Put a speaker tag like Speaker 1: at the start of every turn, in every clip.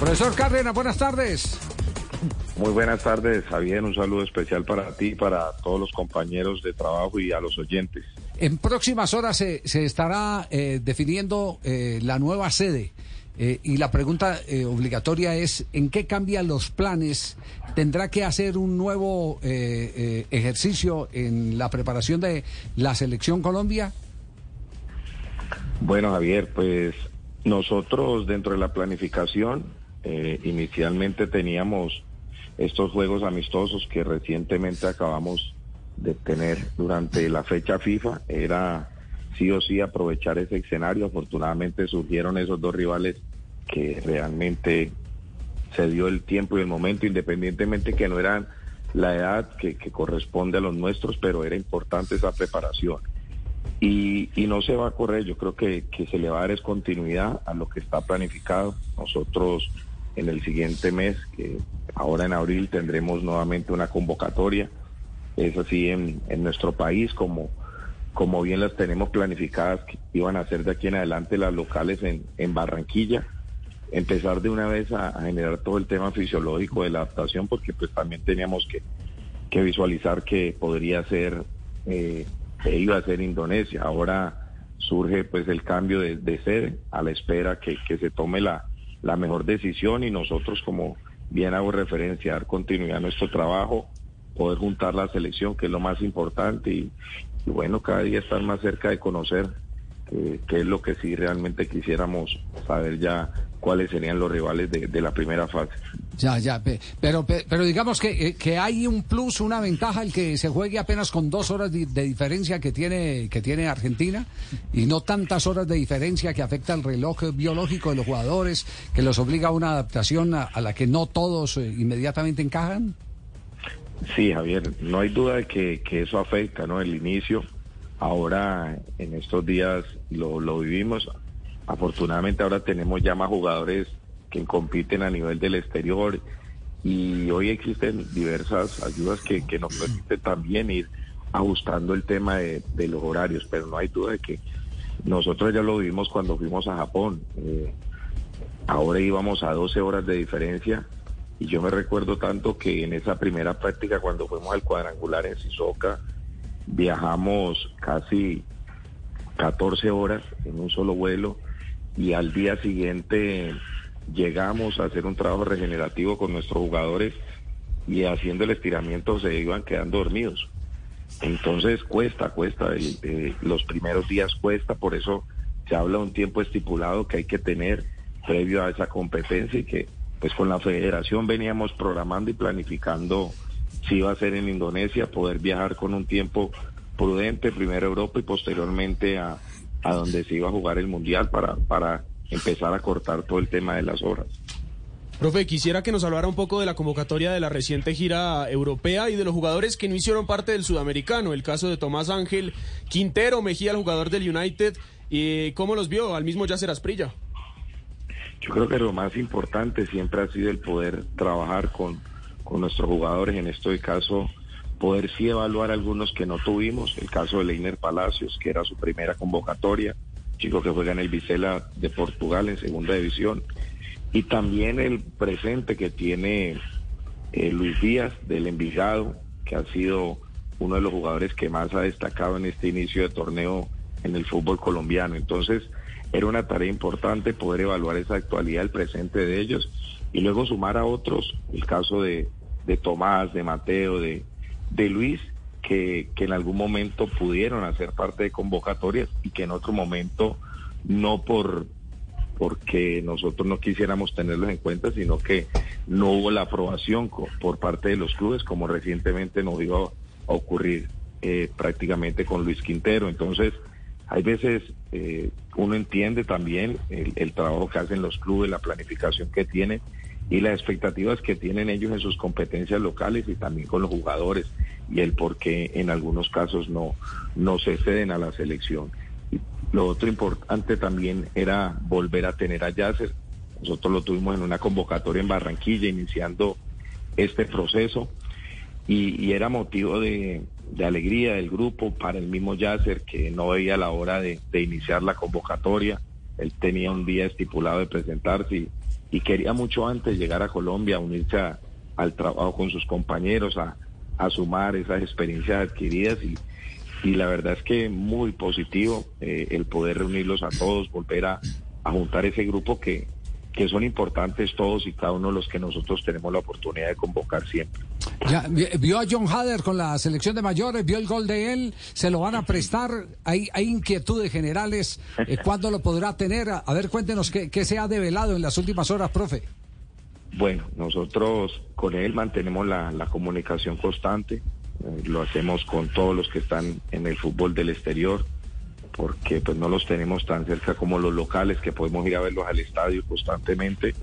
Speaker 1: Profesor Cárdenas, buenas tardes.
Speaker 2: Muy buenas tardes, Javier. Un saludo especial para ti, para todos los compañeros de trabajo y a los oyentes.
Speaker 1: En próximas horas se, estará eh, definiendo eh, la nueva sede. Eh, y la pregunta obligatoria es, ¿en qué cambian los planes? ¿Tendrá que hacer un nuevo ejercicio en la preparación de la selección Colombia?
Speaker 2: Bueno, Javier, pues nosotros dentro de la planificación inicialmente teníamos estos juegos amistosos que recientemente acabamos de tener durante la fecha FIFA. Era sí o sí aprovechar ese escenario. Afortunadamente surgieron esos dos rivales que realmente se dio el tiempo y el momento, independientemente que no eran la edad que, corresponde a los nuestros, pero era importante esa preparación. Y, no se va a correr, yo creo que, que se le va a dar es continuidad a lo que está planificado. Nosotros en el siguiente mes, que ahora en abril tendremos nuevamente una convocatoria. Es así en, nuestro país, como, como bien las tenemos planificadas, que iban a ser de aquí en adelante las locales en, en Barranquilla. Empezar de una vez a, generar todo el tema fisiológico de la adaptación, porque pues también teníamos que, que visualizar que podría ser, eh, que iba a ser Indonesia. Ahora surge pues el cambio de, de sede a la espera que, que se tome la, la mejor decisión y nosotros, como bien hago referencia, dar continuidad a nuestro trabajo, poder juntar la selección, que es lo más importante, y, bueno, cada día estar más cerca de conocer qué es lo que sí realmente quisiéramos saber ya cuáles serían los rivales de, la primera fase.
Speaker 1: Ya, ya, pero, pero digamos que, eh, que, hay un plus, una ventaja el que se juegue apenas con dos horas de, diferencia que tiene, que tiene Argentina y no tantas horas de diferencia que afecta al reloj biológico de los jugadores, que los obliga a una adaptación a, la que no todos eh, inmediatamente encajan.
Speaker 2: Sí, Javier, no hay duda de que, que eso afecta, ¿no? El inicio, ahora en estos días lo, lo vivimos, Afortunadamente ahora tenemos ya más jugadores que compiten a nivel del exterior y hoy existen diversas ayudas que, nos permiten también ir ajustando el tema de, los horarios, pero no hay duda de que nosotros ya lo vimos cuando fuimos a Japón. Eh, ahora íbamos a 12 horas de diferencia y yo me recuerdo tanto que en esa primera práctica cuando fuimos al cuadrangular en Sisoka viajamos casi 14 horas en un solo vuelo y al día siguiente llegamos a hacer un trabajo regenerativo con nuestros jugadores y haciendo el estiramiento se iban quedando dormidos. Entonces cuesta, cuesta, eh, los primeros días cuesta, por eso se habla de un tiempo estipulado que hay que tener previo a esa competencia y que pues con la federación veníamos programando y planificando si iba a ser en Indonesia, poder viajar con un tiempo prudente, primero a Europa y posteriormente a, a donde se iba a jugar el Mundial para, para empezar a cortar todo el tema de las horas.
Speaker 3: Profe, quisiera que nos hablara un poco de la convocatoria de la reciente gira europea y de los jugadores que no hicieron parte del sudamericano. El caso de Tomás Ángel, Quintero, Mejía, el jugador del United. y ¿Cómo los vio al mismo Yacer Asprilla?
Speaker 2: Yo creo que lo más importante siempre ha sido el poder trabajar con, con nuestros jugadores. En este caso, poder sí evaluar algunos que no tuvimos, el caso de Leiner Palacios, que era su primera convocatoria, chico que juega en el Vicela de Portugal en segunda división, y también el presente que tiene eh, Luis Díaz del Envigado, que ha sido uno de los jugadores que más ha destacado en este inicio de torneo en el fútbol colombiano. Entonces, era una tarea importante poder evaluar esa actualidad, el presente de ellos, y luego sumar a otros, el caso de, de Tomás, de Mateo, de, de Luis que, en algún momento pudieron hacer parte de convocatorias y que en otro momento no por porque nosotros no quisiéramos tenerlos en cuenta, sino que no hubo la aprobación por parte de los clubes, como recientemente nos iba a ocurrir eh, prácticamente con Luis Quintero. Entonces, hay veces eh, uno entiende también el, trabajo que hacen los clubes, la planificación que tienen y las expectativas que tienen ellos en sus competencias locales y también con los jugadores y el por qué en algunos casos no, no se ceden a la selección. Y lo otro importante también era volver a tener a Yasser. Nosotros lo tuvimos en una convocatoria en Barranquilla iniciando este proceso y, era motivo de, alegría del grupo para el mismo Yasser que no veía la hora de, de iniciar la convocatoria. Él tenía un día estipulado de presentarse y y quería mucho antes llegar a Colombia, unirse al trabajo con sus compañeros, a, sumar esas experiencias adquiridas y, la verdad es que muy positivo eh, el poder reunirlos a todos, volver a, a juntar ese grupo que, que son importantes todos y cada uno de los que nosotros tenemos la oportunidad de convocar siempre.
Speaker 1: Ya, vio a John Hader con la selección de mayores, vio el gol de él, se lo van a prestar, hay, hay inquietudes generales, eh, ¿cuándo lo podrá tener? A ver, cuéntenos qué, qué se ha develado en las últimas horas, profe.
Speaker 2: Bueno, nosotros con él mantenemos la, la comunicación constante, eh, lo hacemos con todos los que están en el fútbol del exterior, porque pues no los tenemos tan cerca como los locales que podemos ir a verlos al estadio constantemente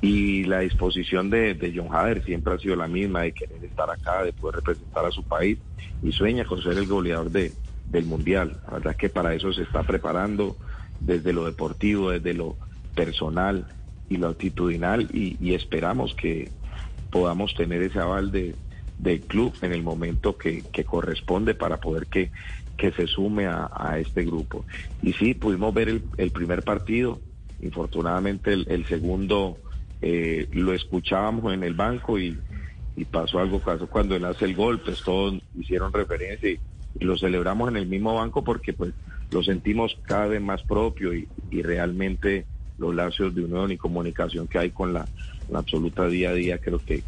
Speaker 2: y la disposición de, de John Hader siempre ha sido la misma de querer estar acá, de poder representar a su país y sueña con ser el goleador de, del mundial. La verdad es que para eso se está preparando desde lo deportivo, desde lo personal y lo actitudinal y, esperamos que podamos tener ese aval de, del club en el momento que, que corresponde para poder que que se sume a, este grupo. Y sí, pudimos ver el, primer partido, infortunadamente el, segundo eh, lo escuchábamos en el banco y, pasó algo caso cuando él hace el gol, pues todos hicieron referencia y, lo celebramos en el mismo banco porque pues lo sentimos cada vez más propio y, realmente los lazos de unión y comunicación que hay con la, la absoluta día a día creo que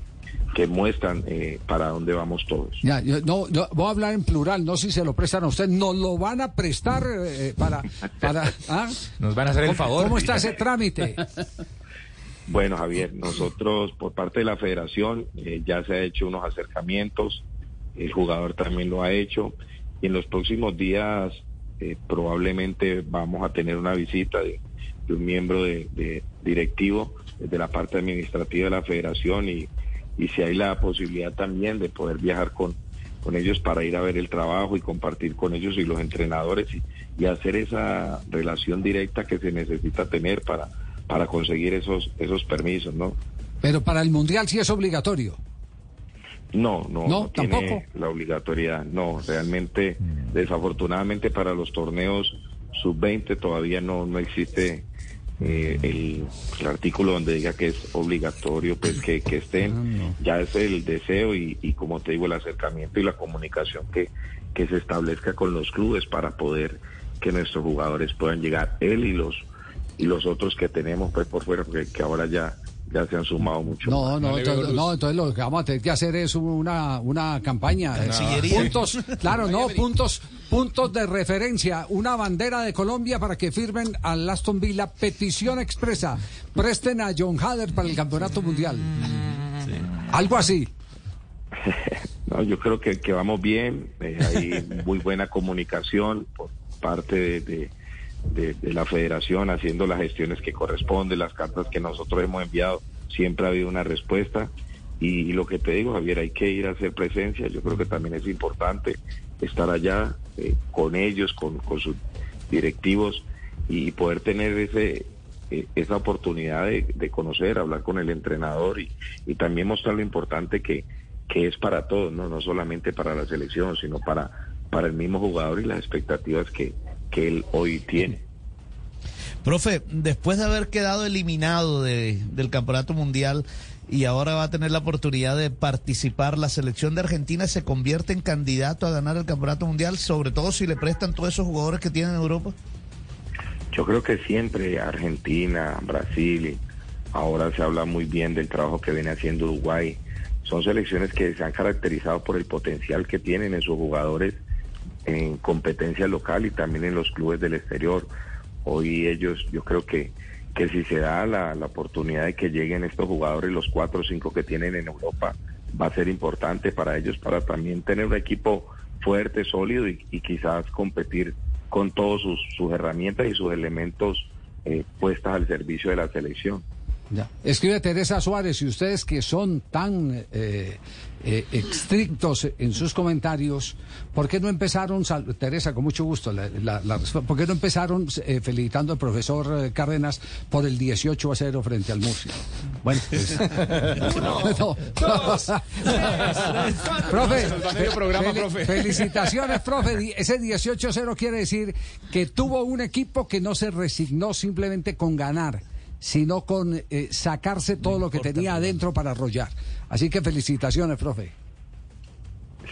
Speaker 2: que muestran eh, para dónde vamos todos.
Speaker 1: Ya, no, voy a hablar en plural, no si se lo prestan a usted, nos lo van a prestar eh, para... para ¿ah?
Speaker 4: Nos van a hacer el favor.
Speaker 1: ¿Cómo está ese trámite?
Speaker 2: Bueno, Javier, nosotros por parte de la federación eh, ya se ha hecho unos acercamientos, el jugador también lo ha hecho, y en los próximos días probablemente vamos a tener una visita de, un miembro de, directivo de la parte administrativa de la federación y y si hay la posibilidad también de poder viajar con, con ellos para ir a ver el trabajo y compartir con ellos y los entrenadores y, hacer esa relación directa que se necesita tener para, para conseguir esos, esos permisos, ¿no?
Speaker 1: Pero para el Mundial sí es obligatorio.
Speaker 2: No, no, no, tiene la obligatoriedad. No, realmente, desafortunadamente para los torneos sub-20 todavía no, no existe eh, el, artículo donde diga que es obligatorio pues que, estén, ah, ya es el deseo y, como te digo el acercamiento y la comunicación que, que se establezca con los clubes para poder que nuestros jugadores puedan llegar, él y los y los otros que tenemos pues por fuera, porque que ahora ya ya se han sumado mucho.
Speaker 1: No, no, entonces, no, entonces lo que vamos a tener que hacer es una, una campaña. puntos, claro, no, puntos, puntos de referencia, una bandera de Colombia para que firmen al Aston Villa petición expresa. Presten a John Hader para el campeonato mundial. Algo así.
Speaker 2: No, yo creo que, que vamos bien, eh, hay muy buena comunicación por parte de de, la federación haciendo las gestiones que corresponden, las cartas que nosotros hemos enviado, siempre ha habido una respuesta. Y, lo que te digo, Javier, hay que ir a hacer presencia. Yo creo que también es importante estar allá eh, con ellos, con, sus directivos y poder tener ese eh, esa oportunidad de, conocer, hablar con el entrenador y, y también mostrar lo importante que, que es para todos, ¿no? no solamente para la selección, sino para, para el mismo jugador y las expectativas que, que él hoy tiene.
Speaker 4: Profe, después de haber quedado eliminado de, del Campeonato Mundial y ahora va a tener la oportunidad de participar, la selección de Argentina se convierte en candidato a ganar el Campeonato Mundial, sobre todo si le prestan todos esos jugadores que tienen en Europa.
Speaker 2: Yo creo que siempre Argentina, Brasil, ahora se habla muy bien del trabajo que viene haciendo Uruguay. Son selecciones que se han caracterizado por el potencial que tienen en sus jugadores en competencia local y también en los clubes del exterior. Hoy ellos, yo creo que, que si se da la, oportunidad de que lleguen estos jugadores, los cuatro o cinco que tienen en Europa, va a ser importante para ellos, para también tener un equipo fuerte, sólido y, quizás competir con todas sus, sus herramientas y sus elementos eh, puestas al servicio de la selección.
Speaker 1: Ya. Escribe Teresa Suárez, y ustedes que son tan eh, eh, estrictos en sus comentarios, ¿por qué no empezaron, Teresa, con mucho gusto, la, ¿por qué no empezaron eh, felicitando al profesor Cárdenas por el 18 a 0 frente al Murcia? Bueno, pues, profe, felicitaciones, profe. Ese 18 a 0 quiere decir que tuvo un equipo que no se resignó simplemente con ganar sino con eh, sacarse todo lo que tenía adentro para arrollar. Así que felicitaciones, profe.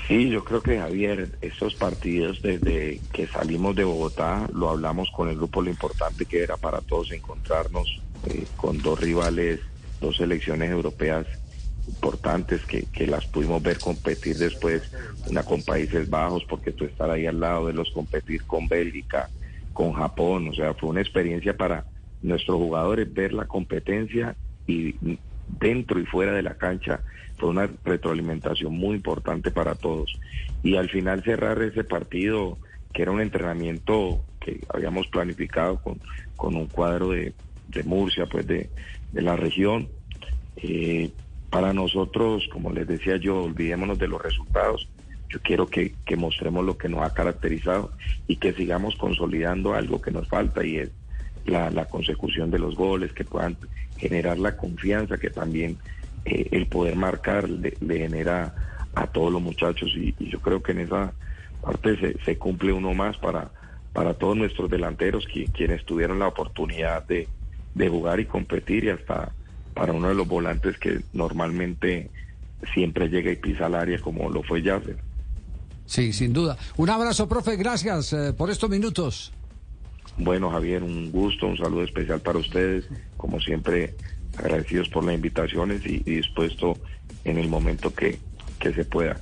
Speaker 2: Sí, yo creo que Javier, estos partidos desde que salimos de Bogotá, lo hablamos con el grupo, lo importante que era para todos encontrarnos eh, con dos rivales, dos selecciones europeas importantes que, que las pudimos ver competir después, una con Países Bajos, porque tú estar ahí al lado de los competir con Bélgica, con Japón, o sea, fue una experiencia para nuestros jugadores ver la competencia y dentro y fuera de la cancha fue una retroalimentación muy importante para todos. Y al final cerrar ese partido, que era un entrenamiento que habíamos planificado con, con un cuadro de, de Murcia, pues de, de la región, eh, para nosotros, como les decía yo, olvidémonos de los resultados. Yo quiero que, que mostremos lo que nos ha caracterizado y que sigamos consolidando algo que nos falta y es la, consecución de los goles, que puedan generar la confianza que también eh, el poder marcar le, genera a todos los muchachos y, y yo creo que en esa parte se, se, cumple uno más para, para todos nuestros delanteros que, quienes tuvieron la oportunidad de, de jugar y competir y hasta para uno de los volantes que normalmente siempre llega y pisa al área como lo fue Yasser.
Speaker 1: Sí, sin duda. Un abrazo, profe, gracias eh, por estos minutos.
Speaker 2: Bueno, Javier, un gusto, un saludo especial para ustedes. Como siempre, agradecidos por las invitaciones y, y dispuesto en el momento que, que se pueda.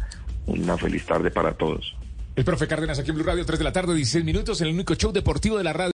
Speaker 2: Una feliz tarde para todos.
Speaker 5: El profe Cárdenas aquí en Blue Radio, 3 de la tarde, 16 minutos, en el único show deportivo de la radio.